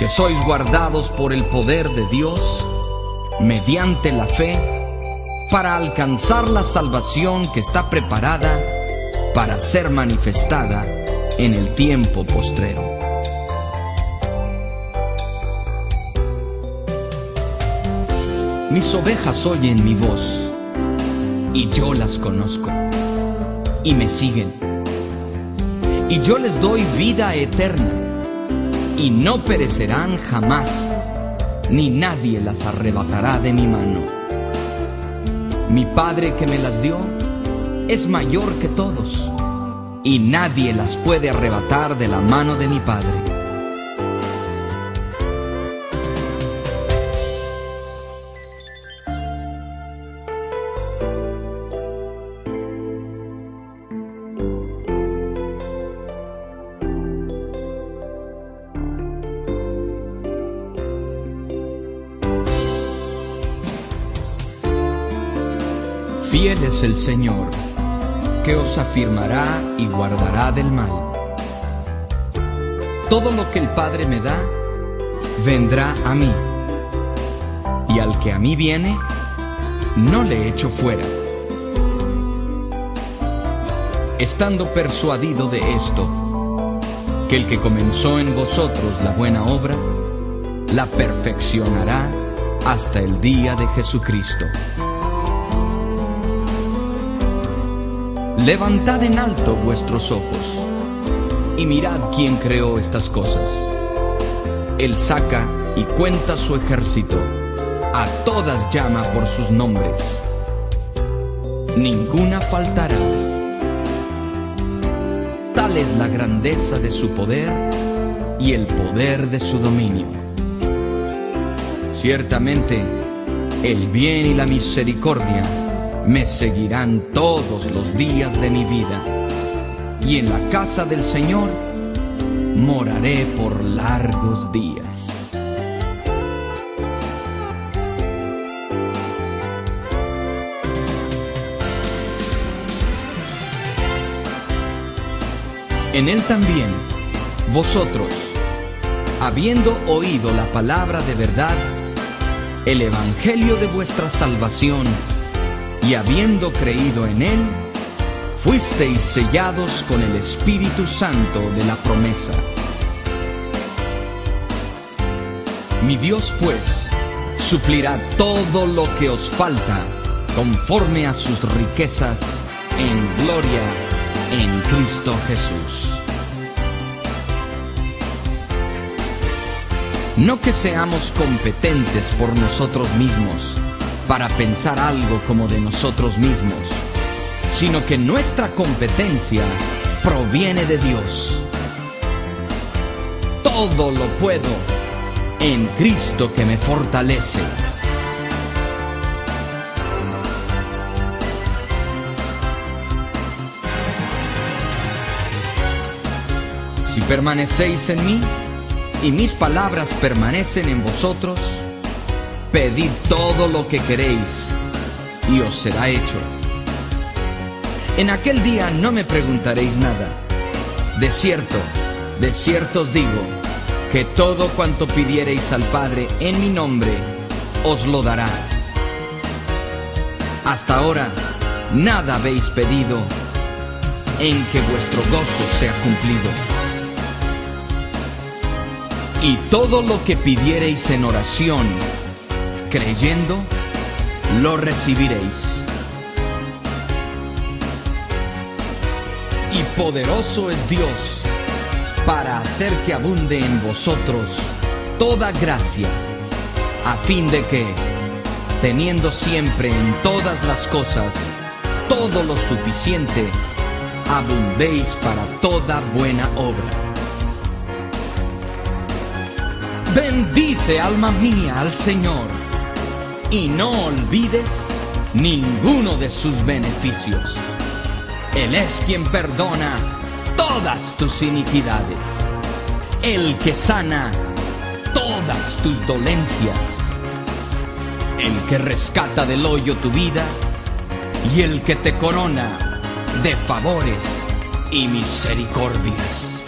que sois guardados por el poder de Dios mediante la fe para alcanzar la salvación que está preparada para ser manifestada en el tiempo postrero. Mis ovejas oyen mi voz y yo las conozco y me siguen y yo les doy vida eterna y no perecerán jamás, ni nadie las arrebatará de mi mano. Mi Padre que me las dio es mayor que todos, y nadie las puede arrebatar de la mano de mi Padre. Fiel es el Señor, que os afirmará y guardará del mal. Todo lo que el Padre me da, vendrá a mí. Y al que a mí viene, no le echo fuera. Estando persuadido de esto, que el que comenzó en vosotros la buena obra, la perfeccionará hasta el día de Jesucristo. Levantad en alto vuestros ojos y mirad quién creó estas cosas. Él saca y cuenta su ejército, a todas llama por sus nombres. Ninguna faltará. Tal es la grandeza de su poder y el poder de su dominio. Ciertamente, el bien y la misericordia me seguirán todos los días de mi vida, y en la casa del Señor moraré por largos días. En él también, vosotros, habiendo oído la palabra de verdad, el evangelio de vuestra salvación, y habiendo creído en Él, fuisteis sellados con el Espíritu Santo de la promesa. Mi Dios pues suplirá todo lo que os falta conforme a sus riquezas en gloria en Cristo Jesús. No que seamos competentes por nosotros mismos, para pensar algo como de nosotros mismos, sino que nuestra competencia proviene de Dios. Todo lo puedo en Cristo que me fortalece. Si permanecéis en mí y mis palabras permanecen en vosotros, Pedid todo lo que queréis y os será hecho. En aquel día no me preguntaréis nada. De cierto, de cierto os digo, que todo cuanto pidiereis al Padre en mi nombre, os lo dará. Hasta ahora, nada habéis pedido en que vuestro gozo sea cumplido. Y todo lo que pidiereis en oración, creyendo, lo recibiréis. Y poderoso es Dios para hacer que abunde en vosotros toda gracia, a fin de que, teniendo siempre en todas las cosas todo lo suficiente, abundéis para toda buena obra Bendice alma mía al Señor y no olvides ninguno de sus beneficios. Él es quien perdona todas tus iniquidades, el que sana todas tus dolencias, el que rescata del hoyo tu vida y el que te corona de favores y misericordias.